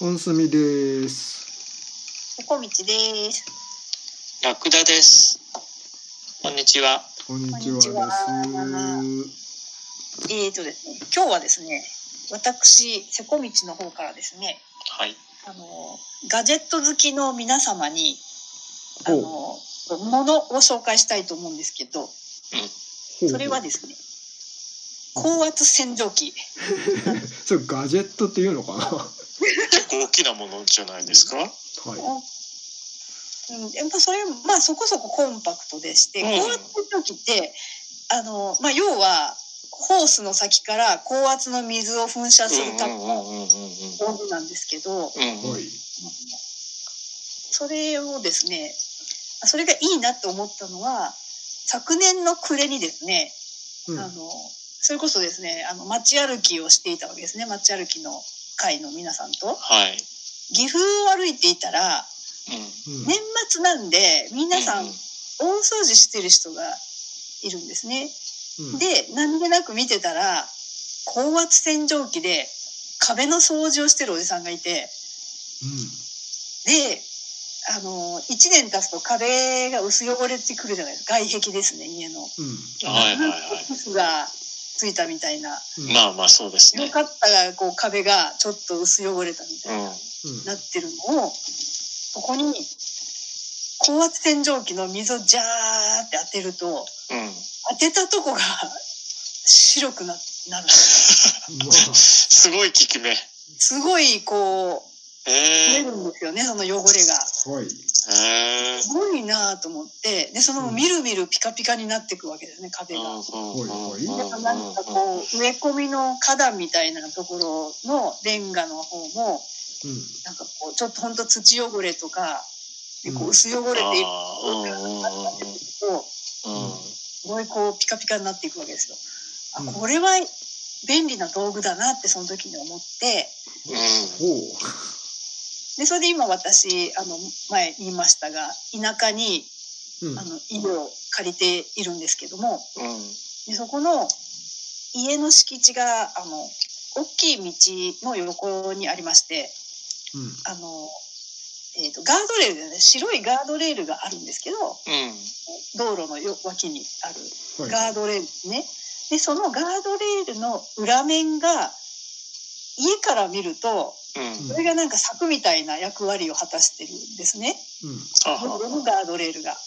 本住です。横道です。ラクダです。こんにちは。こんにちはです。こんにえーとですね、今日はですね、私、瀬古道の方からですね、はい。あの、ガジェット好きの皆様に、あの、ものを紹介したいと思うんですけど、ほうそれはですね、高圧洗浄機。それガジェットっていうのかな？構大きなものじゃないですか？い。うん、やっぱそれ、まあそこそこコンパクトでして、うん高圧洗浄機って、あの、まあ要は、ホースの先から高圧の水を噴射するためのうんうんうんうん道具なんですけど、うんうん。はい。それをですね、それがいいなって思ったのは、昨年の暮れにですね、うん。あの、それこそですね、あの、街歩きをしていたわけですね。街歩きの会の皆さんと。はい。岐阜を歩いていたら、うん。うん年末なんで、皆さんうん大掃除してる人がいるんですね。うんで、何気なく見てたら、高圧洗浄機で壁の掃除をしてるおじさんがいて、で、あの、1年経つと壁が薄汚れてくるじゃないですか。外壁ですね、家の。うん。はいはいはいがついたみたいな。うん。まあまあそうですね。よかったが、こう壁がちょっと薄汚れたみたいな。なってるのを、ここに高圧洗浄機の水をジャーって当てると、うん。当てたとこが白くななる すごい効き目。すごいこう出ええるんですよねその汚れが。い。ええすごいなと思ってでそのみるみるピカピカになっていくわけですね壁が。うんうんうんだからなんかこう植え込みの花壇みたいなところのレンガの方もうん。なんかこうちょっとほんと土汚れとかでこうん。う薄汚れているあーうんうんうんとうん。すごいこうピカピカになっていくわけですよ。あうん。これは便利な道具だなってその時に思って。ほでそれで今私あの前言いましたが田舎にう。うんあ。の家を借りているんですけどもうんうんでそこの家の敷地があの大きい道の横にありましてうん。あの、えー、とガードレールでね白いガードレールがあるんですけど道路のよ脇にあるはい。ガードレールですね。でそのガードレールの裏面が家から見るとうんそれがなんか柵みたいな役割を果たしてるんですね。うん。ガードレールが。うん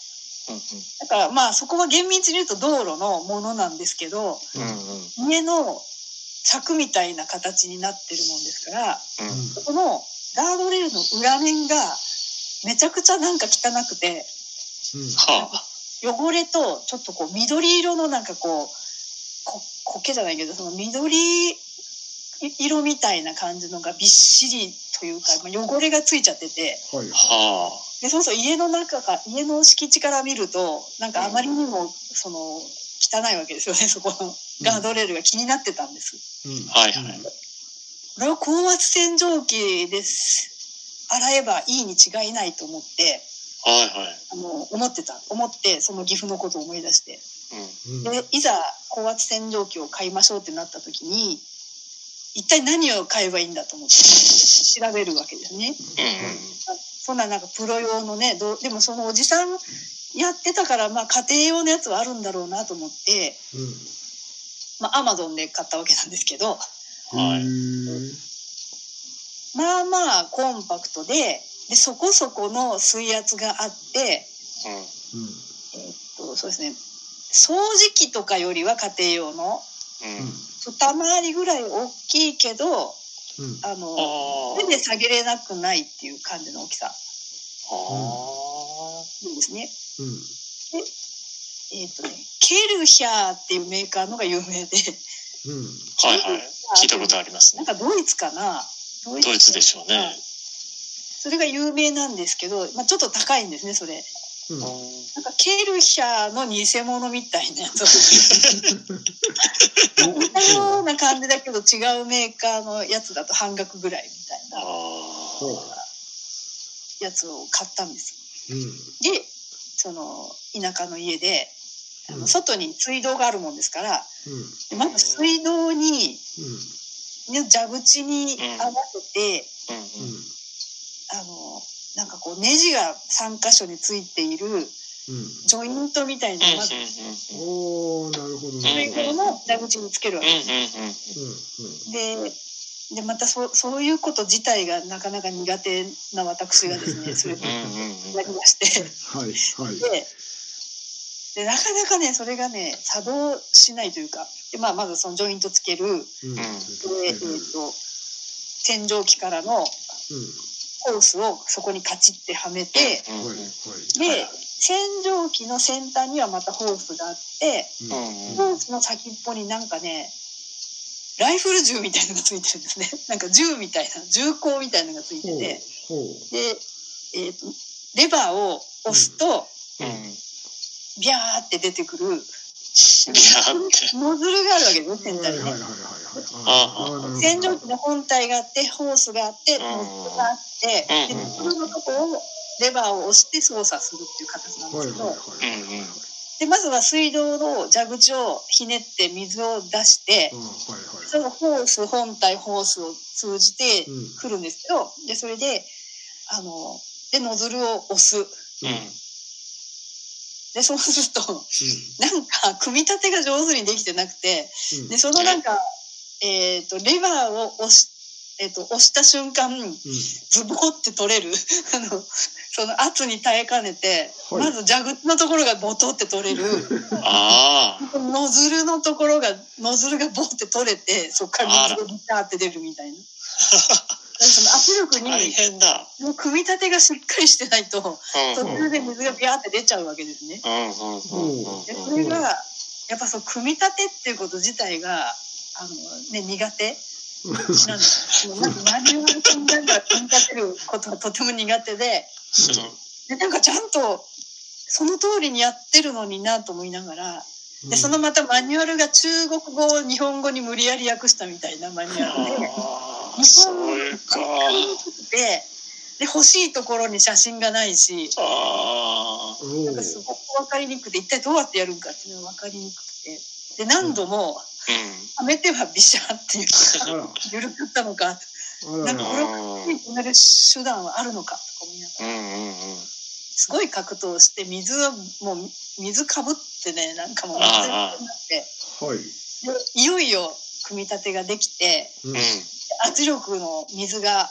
だからまあそこは厳密に言うと道路のものなんですけどうんうん。家の柵みたいな形になってるもんですからうんうん。そこのガードレールの裏面がめちゃくちゃなんか汚くてうん。はあ。汚れとちょっとこう緑色のなんかこうこ苔じゃないけどその緑色みたいな感じのがびっしりというか、まあ、汚れがついちゃっててはい。はでそうそう家の中か家の敷地から見るとなんかあまりにもその汚いわけですよね そこのガードレールが気になってたんです。うん。はいはいこれを高圧洗浄機です洗えばいいに違いないと思ってはいはいあの思ってた思ってその岐阜のことを思い出して。うんうん。でいざ高圧洗浄機を買いましょうってなった時に一体何を買えばいいんだと思って調べるわけですね。うんそんななんかプロ用のねどうでもそのおじさんやってたからまあ家庭用のやつはあるんだろうなと思ってうん。まあアマゾンで買ったわけなんですけどはいまあまあコンパクトででそこそこの水圧があって、うんうん。えーっとそうですね掃除機とかよりは家庭用のうん二回りぐらい大きいけどうん。あのあ手で下げれなくないっていう感じの大きさあなんですね。うん。えっ、とね、ケルヒャーっていうメーカーのが有名で、うん。はいはい聞いたことありますなんねかドイツかな？ドドイツでしょうねそれが有名なんですけど、まあ、ちょっと高いんですね、それ。うん。なんかケルヒャーの偽物みたいなやつ。似たような感じだけど違うメーカーのやつだと半額ぐらいみたいあなほやつを買ったんです。う。うん。で、その田舎の家で、あうんの外に水道があるもんですから、うん。でまず水道にうん。ね蛇口に合わせて、うんうん。あのなんかこうネジが3箇所についているうん。ジョイントみたいなのをまずおー、なるほどそうね。いうものを蛇口につけるわけうんうんです。うん。ででまたそそういうこと自体がなかなか苦手な私がですね それをうんうんやりましてはい、はい。ででなかなかねそれがね作動しないというかで、まあ、まずそのジョイントつけるで、うん。えー、と洗浄機からのうん。ホースをそこにカチッてはめて。で洗浄機の先端にはまたホースがあってホースの先っぽになんかねライフル銃みたいなのがついてるんですね なんか銃みたいな銃口みたいなのがついてて。で、えー、とレバーを押すと、うんビャーって出てくるノズルがあるわけですね先端に洗浄機の本体があってホースがあってうん。ノズルがあってうん。でノズルのとこをレバーを押して操作するっていう形なんですけど、でまずは水道の蛇口をひねって水を出してうん、はいはい。そのホース本体ホースを通じてうん。くるんですけどでそれであのでノズルを押す。うんでそうするとなんか組み立てが上手にできてなくてうん。でそのなんか、えー、とレバーを押し,、えー、と押した瞬間うん。ズボって取れる あのその圧に耐えかねて、はいまず蛇口のところがボトって取れる ああノズルのところがノズルがボって取れてそこから水がビターって出るみたいな。その圧力大に変だ。もう組み立てがしっかりしてないとうん。途中で水がビャーって出ちゃうわけですね。でそれがやっぱそう組み立てっていうこと自体があの、ね、苦手？なんかマニュアル組んだら組み立てることがとても苦手で。でなんかちゃんとその通りにやってるのになと思いながらでそのまたマニュアルが中国語を日本語に無理やり訳したみたいなマニュアルで。そか。でで欲しいところに写真がないしあなんかすごく分かりにくくて一体どうやってやるんかっていうのが分かりにくくて。で何度もうん。はめてはビシャっていうあら、緩かったのか。なんかこれを止める手段はあるのかとか思いながら。うんうんうん。すごい格闘して水はもう水かぶってねなんかもう水になって。はい。でいよいよ組み立てができてうんうん圧力の水が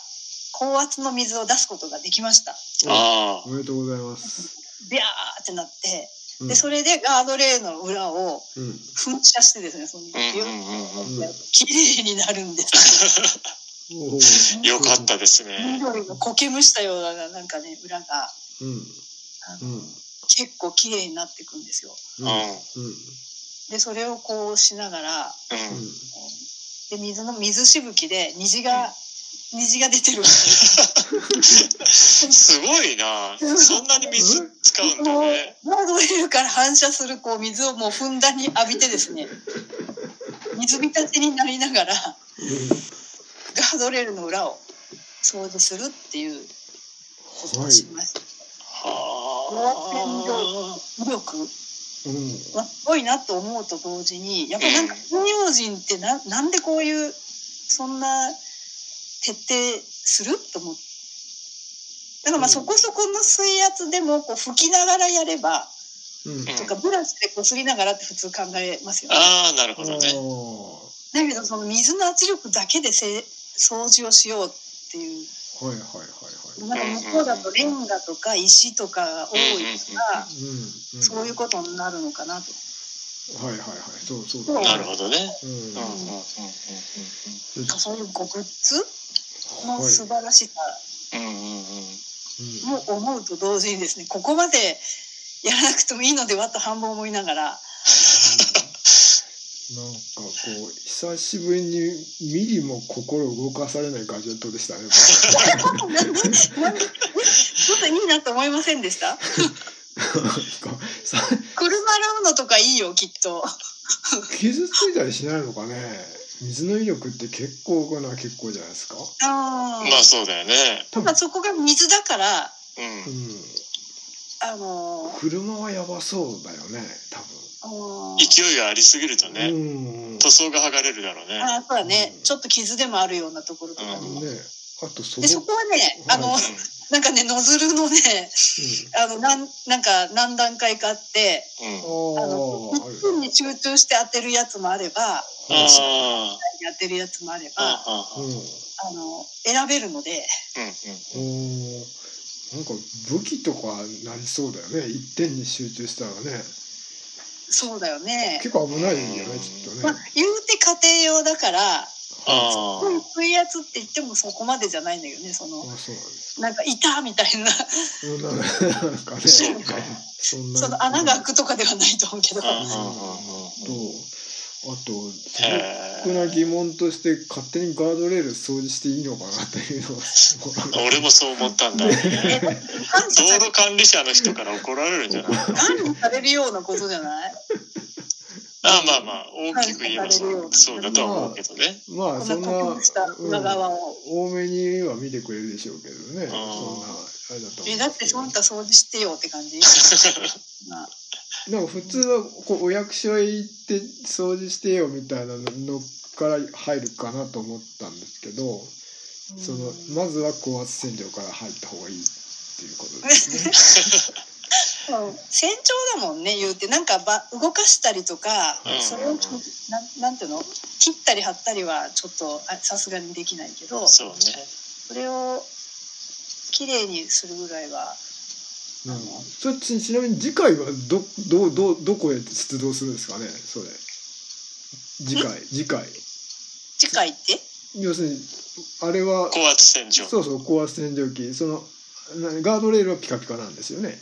高圧の水を出すことができましたあおめでとうございます。ビャーってなってうんでそれでガードレールの裏をうん。噴射してですねその水をうんうんうんうん綺麗になるんですよかったですね緑の苔むしたようななんかね裏がうん。あのうん。結構綺麗になっていくんですようん。うん。でそれをこうしながらうんで水の水しぶきで虹が虹が出てるす すごいな。そんなに水使うんだね。ガードレールから反射するこう水をもうふんだんに浴びてですね。水浸しになりながらガードレールの裏を掃除するっていうことをしました。は威力うん。はすごいなと思うと同時にやっぱなんか東洋人ってななんでこういうそんな徹底すると思ってだからまあうんそこそこの水圧でもこう吹きながらやればうん。とかブラシでこすりながらって普通考えますよね。ああなるほどねだけどその水の圧力だけでせ掃除をしようっていうはいはいはいなんか向こうだとレンガとか石とかが多いからそういうことになるのかなと。はいはいはい。そうそうだ。なるほどね。うん。うんうんうんうんうん。そういうこうグッズのはい。素晴らしさ。うんうんうん。うんも思うと同時にですねここまでやらなくてもいいのではと半分思いながらなんかこう久しぶりにミリも心動かされないガジェットでしたね。なんでなんでえちょっといいなと思いませんでしたさ車洗うのとかいいよきっと。傷ついたりしないのかね。水の威力って結構かな結構じゃないですか。あまあそうだよね多分まあ、そこが水だからうんうんあの車はやばそうだよねあの勢いがありすぎると。ねうん。塗装が剥がれるだろうねあそうだねうんちょっと傷でもあるようなところとかうんね、ねあとそでそこはねあの、はいなんかねノズルのねあのなんなんか何段階かあってうん。うん。あうん、の一分に集中して当てるやつもあればああ。当てるやつもあれあばあ。の選べるのでうん。おーなんか武器とかなりそうだよね一点に集中したらねそうだよね。結構危ないよねきっとまあね、言うて家庭用だからあすごい低いやつって言ってもそこまでじゃないんだけどねそのあそうなんです。なんかいたみたいな。うん なんかねそうかそんな。その穴が開くとかではないと思うけど。あ。あうん。あ。とあと素へ朴な疑問として勝手にガードレール掃除していいのかなっていうの。俺もそう思ったんだ。道路管理者の人から怒られるんじゃない？管理されるようなことじゃない？あまあまあ、大きく言えばそうそうだとは思うけどね。まあこんそんなな隠した裏側を。多めには見てくれるでしょうけどねそんなああれだと思うえだってそんた掃除してよって感じ？まあなんか普通はこうお役所へ行って掃除してよみたいなのから入るかなと思ったんですけどそのまずは高圧洗浄から入った方がいいっていうことですね。だもんね言うて。なんかば動かしたりとか、うんそれをなんなんていうの？切ったり貼ったりはちょっとあさすがにできないけどそうね。それをきれいにするぐらいはうん。それちちなみに次回はどどうどうどこへ出動するんですかね？それ。次回次回。次回って？要するにあれは高圧洗浄。そうそう高圧洗浄機。そのなガードレールはピカピカなんですよね